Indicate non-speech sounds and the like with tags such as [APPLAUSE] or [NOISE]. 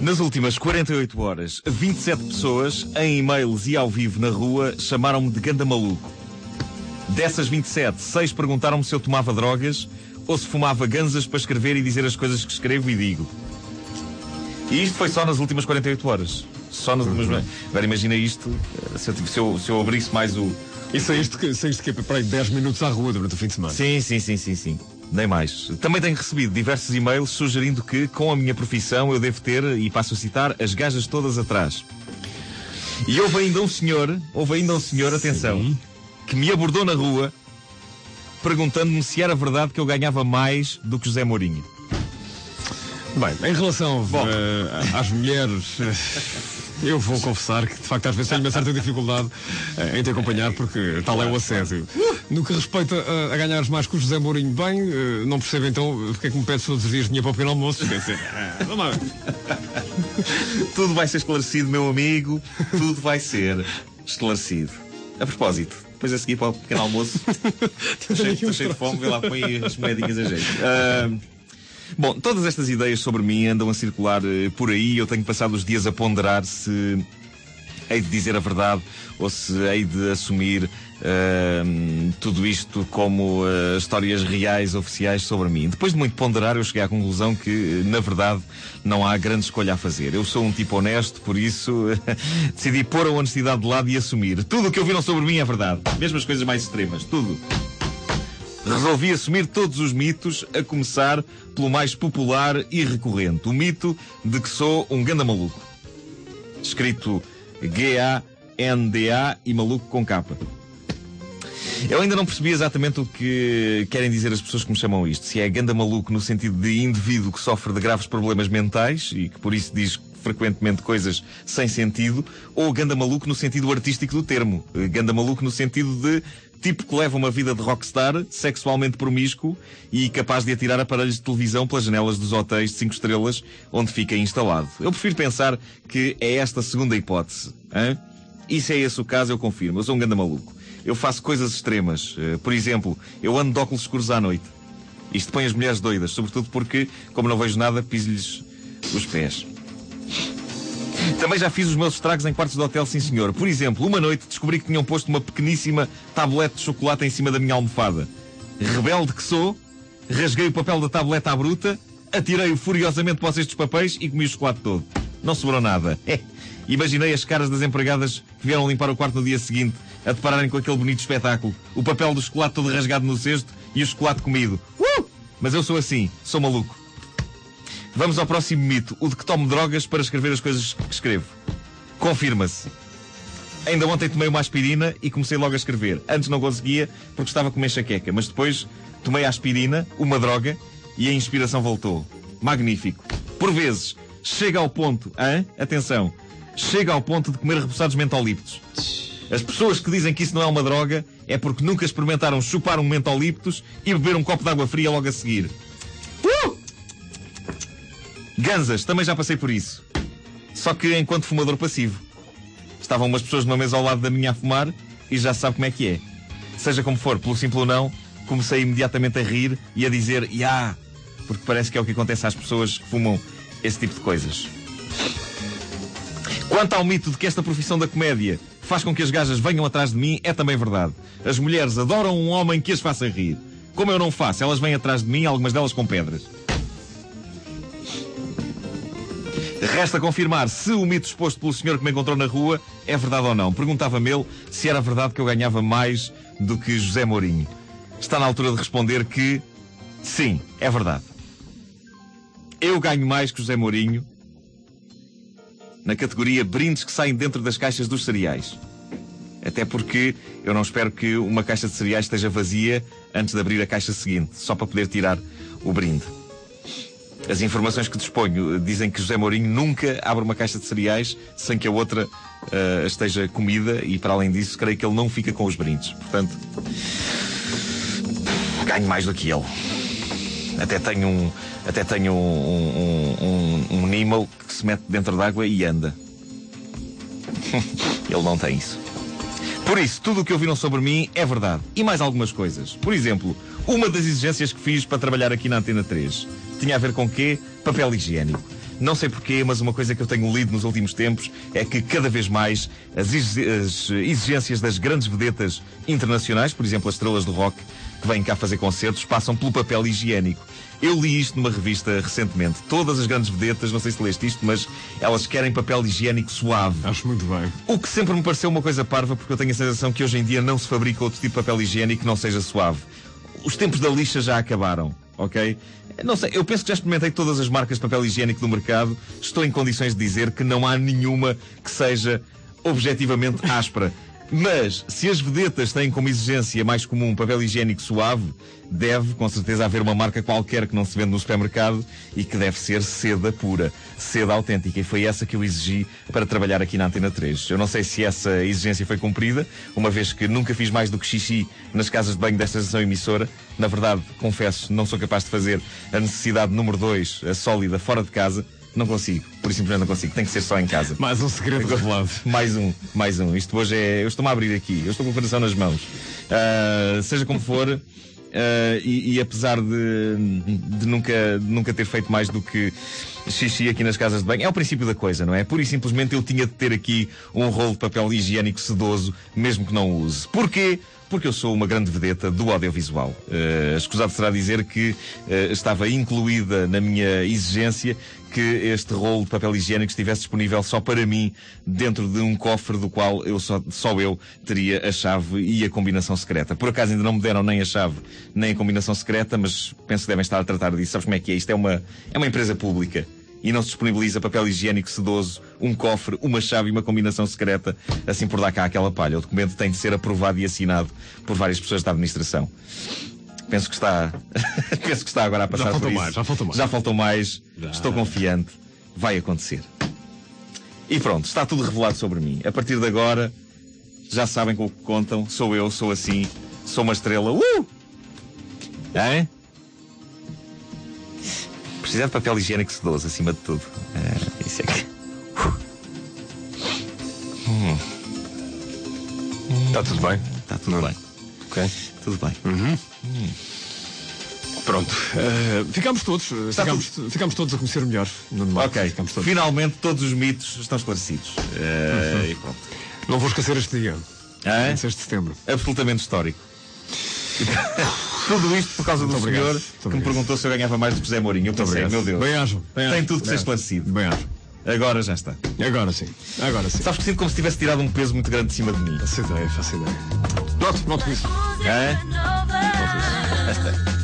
Nas últimas 48 horas, 27 pessoas, em e-mails e ao vivo na rua, chamaram-me de ganda maluco. Dessas 27, 6 perguntaram-me se eu tomava drogas ou se fumava ganzas para escrever e dizer as coisas que escrevo e digo. E isto foi só nas últimas 48 horas. Só nas últimas. Agora imagina isto, eh, se eu, se eu, se eu abrisse mais o. E saíste, que- saíste que para aí 10 minutos à rua durante o fim de semana. Sim, sim, sim, sim, sim. Nem mais. Também tenho recebido diversos e-mails sugerindo que, com a minha profissão, eu devo ter, e passo a citar, as gajas todas atrás. E houve ainda um senhor, houve ainda um senhor, atenção, que me abordou na rua perguntando-me se era verdade que eu ganhava mais do que José Mourinho. Bem, em relação eh, às mulheres, eh, eu vou confessar que de facto às vezes tenho uma certa dificuldade eh, em te acompanhar porque tal é o assédio. No que respeita a, a ganhares mais que o José Mourinho bem, eh, não percebo então porque é que me pedes todos os dias dinheiro para o pequeno almoço. Quer dizer, vamos lá. Tudo vai ser esclarecido, meu amigo. Tudo vai ser esclarecido. A propósito, depois a seguir para o pequeno almoço. [LAUGHS] Estou cheio, estou cheio de fome, vê lá, põe as moedinhas a jeito. Ah, bom, todas estas ideias sobre mim andam a circular eh, por aí. Eu tenho passado os dias a ponderar se hei de dizer a verdade ou se hei de assumir ahm, tudo isto como ah, histórias reais, oficiais sobre mim. Depois de muito ponderar, eu cheguei à conclusão que, na verdade, não há grande escolha a fazer. Eu sou um tipo honesto, por isso [LAUGHS] decidi pôr a honestidade de lado e assumir. Tudo o que ouviram sobre mim é verdade. Mesmo as coisas mais extremas. Tudo. Resolvi assumir todos os mitos, a começar pelo mais popular e recorrente. O mito de que sou um ganda maluco. Escrito G-A-N-D-A e maluco com capa. Eu ainda não percebi exatamente o que querem dizer as pessoas que me chamam isto. Se é ganda maluco no sentido de indivíduo que sofre de graves problemas mentais e que por isso diz frequentemente coisas sem sentido, ou ganda maluco no sentido artístico do termo. Eh, Ganda maluco no sentido de tipo que leva uma vida de rockstar, sexualmente promíscuo e capaz de atirar aparelhos de televisão pelas janelas dos hotéis de 5 estrelas onde fica instalado. Eu prefiro pensar que é esta segunda hipótese. hã? E se é esse o caso, eu confirmo. Eu sou um ganda maluco. Eu faço coisas extremas. Eh, Por exemplo, eu ando de óculos escuros à noite. Isto põe as mulheres doidas, sobretudo porque, como não vejo nada, piso-lhes os pés. Também já fiz os meus estragos em quartos de hotel, sim senhor. Por exemplo, uma noite descobri que tinham posto uma pequeníssima tablete de chocolate em cima da minha almofada. Rebelde que sou, rasguei o papel da tableta à bruta, atirei-o furiosamente para o cesto dos papéis e comi o chocolate todo. Não sobrou nada. [LAUGHS] É. Imaginei as caras das empregadas que vieram limpar o quarto no dia seguinte, a depararem com aquele bonito espetáculo. O papel do chocolate todo rasgado no cesto e o chocolate comido. Uh! Mas eu sou assim, sou maluco. Vamos ao próximo mito, o de que tomo drogas para escrever as coisas que escrevo. Confirma-se. Ainda ontem tomei uma aspirina e comecei logo a escrever. Antes não conseguia porque estava com uma enxaqueca, mas depois tomei a aspirina, uma droga, e a inspiração voltou. Magnífico. Por vezes, chega ao ponto, hã? atenção, chega ao ponto de comer repousados mentolíptos. As pessoas que dizem que isso não é uma droga é porque nunca experimentaram chupar um mentolíptos e beber um copo de água fria logo a seguir. Ganzas, também já passei por isso. Só que enquanto fumador passivo. Estavam umas pessoas numa mesa ao lado da minha a fumar e já sabe como é que é. Seja como for, pelo simples ou não, comecei imediatamente a rir e a dizer Ya! Porque parece que é o que acontece às pessoas que fumam esse tipo de coisas. Quanto ao mito de que esta profissão da comédia faz com que as gajas venham atrás de mim, é também verdade. As mulheres adoram um homem que as faça rir. Como eu não faço, elas vêm atrás de mim, algumas delas com pedras. Resta confirmar se o mito exposto pelo senhor que me encontrou na rua é verdade ou não. Perguntava-me ele se era verdade que eu ganhava mais do que José Mourinho. Está na altura de responder que sim, é verdade. Eu ganho mais que José Mourinho na categoria brindes que saem dentro das caixas dos cereais. Até porque eu não espero que uma caixa de cereais esteja vazia antes de abrir a caixa seguinte, só para poder tirar o brinde. As informações que disponho dizem que José Mourinho nunca abre uma caixa de cereais sem que a outra ah, esteja comida e, para além disso, creio que ele não fica com os brindes. Portanto, ganho mais do que ele. Até tenho um, até tenho um, um, um, um Nemo que se mete dentro d'água e anda. [LAUGHS] ele não tem isso. Por isso, tudo o que ouviram sobre mim é verdade. E mais algumas coisas. Por exemplo, uma das exigências que fiz para trabalhar aqui na Antena 3 tinha a ver com quê? Papel higiênico. Não sei porquê, mas uma coisa que eu tenho lido nos últimos tempos é que cada vez mais as exigências das grandes vedetas internacionais, por exemplo, as estrelas do rock que vêm cá fazer concertos, passam pelo papel higiênico. Eu li isto numa revista recentemente. Todas as grandes vedetas, não sei se leste isto, mas elas querem papel higiênico suave. Acho muito bem. O que sempre me pareceu uma coisa parva, porque eu tenho a sensação que hoje em dia não se fabrica outro tipo de papel higiênico que não seja suave. Os tempos da lixa já acabaram, ok? Não sei, eu penso que já experimentei todas as marcas de papel higiênico do mercado. Estou em condições de dizer que não há nenhuma que seja objetivamente áspera. Mas, se as vedetas têm como exigência mais comum papel higiênico suave, deve, com certeza, haver uma marca qualquer que não se vende no supermercado e que deve ser seda pura, seda autêntica. E foi essa que eu exigi para trabalhar aqui na Antena 3. Eu não sei se essa exigência foi cumprida, uma vez que nunca fiz mais do que xixi nas casas de banho desta estação emissora. Na verdade, confesso, não sou capaz de fazer a necessidade número 2, a sólida, fora de casa. Não consigo, por isso simplesmente não consigo. Tem que ser só em casa. Mais um segredo revelado. [LAUGHS] Mais um, mais um. Isto hoje é. Eu estou-me a abrir aqui, eu estou com o coração nas mãos. Uh, seja como for, uh, e, e, apesar de, de, nunca, de nunca ter feito mais do que xixi aqui nas casas de banho, é o princípio da coisa, não é? Pura e simplesmente eu tinha de ter aqui um rolo de papel higiênico sedoso, mesmo que não use. Porquê? Porque eu sou uma grande vedeta do audiovisual. Uh, escusado será dizer que uh, estava incluída na minha exigência que este rolo de papel higiênico estivesse disponível só para mim, dentro de um cofre do qual eu só, só eu teria a chave e a combinação secreta. Por acaso ainda não me deram nem a chave, nem a combinação secreta, mas penso que devem estar a tratar disso. Sabes como é que é? Isto é uma, é uma empresa pública e não se disponibiliza papel higiênico sedoso, um cofre, uma chave e uma combinação secreta, assim por dar cá aquela palha. O documento tem de ser aprovado e assinado por várias pessoas da administração. Penso que está, [LAUGHS] penso que está agora a passar já por isso. Mais, já faltou mais. Já faltou mais. Já. Estou confiante. Vai acontecer. E pronto, está tudo revelado sobre mim. A partir de agora, já sabem com o que contam. Sou eu, sou assim, sou uma estrela. Uh! Hein? Precisar de papel higiênico sedoso, acima de tudo. Uh, isso é que. Hum. Está tudo bem? Está tudo Não. bem. Ok. Tudo bem. Uhum. Hum. Pronto. Uh, ficamos todos. Ficamos, tudo... ficamos todos a conhecer melhor. Ok. Todos. Finalmente todos os mitos estão esclarecidos. Uh, uhum. e pronto. Não vou esquecer este dia. Ah, 26 de setembro. Absolutamente histórico. [LAUGHS] tudo isto por causa Muito do obrigado. senhor Muito que obrigado. me perguntou se eu ganhava mais do que José Mourinho. Eu pensei, meu Deus. Bem. Bem Tem tudo que ser esclarecido. Bem ajo. Agora já está. Agora sim. Agora sim. Sabes que sinto como se tivesse tirado um peso muito grande de cima de mim. Faço ideia, faço ideia. Noto, noto isso. É? Noto isso. Esta. Ah.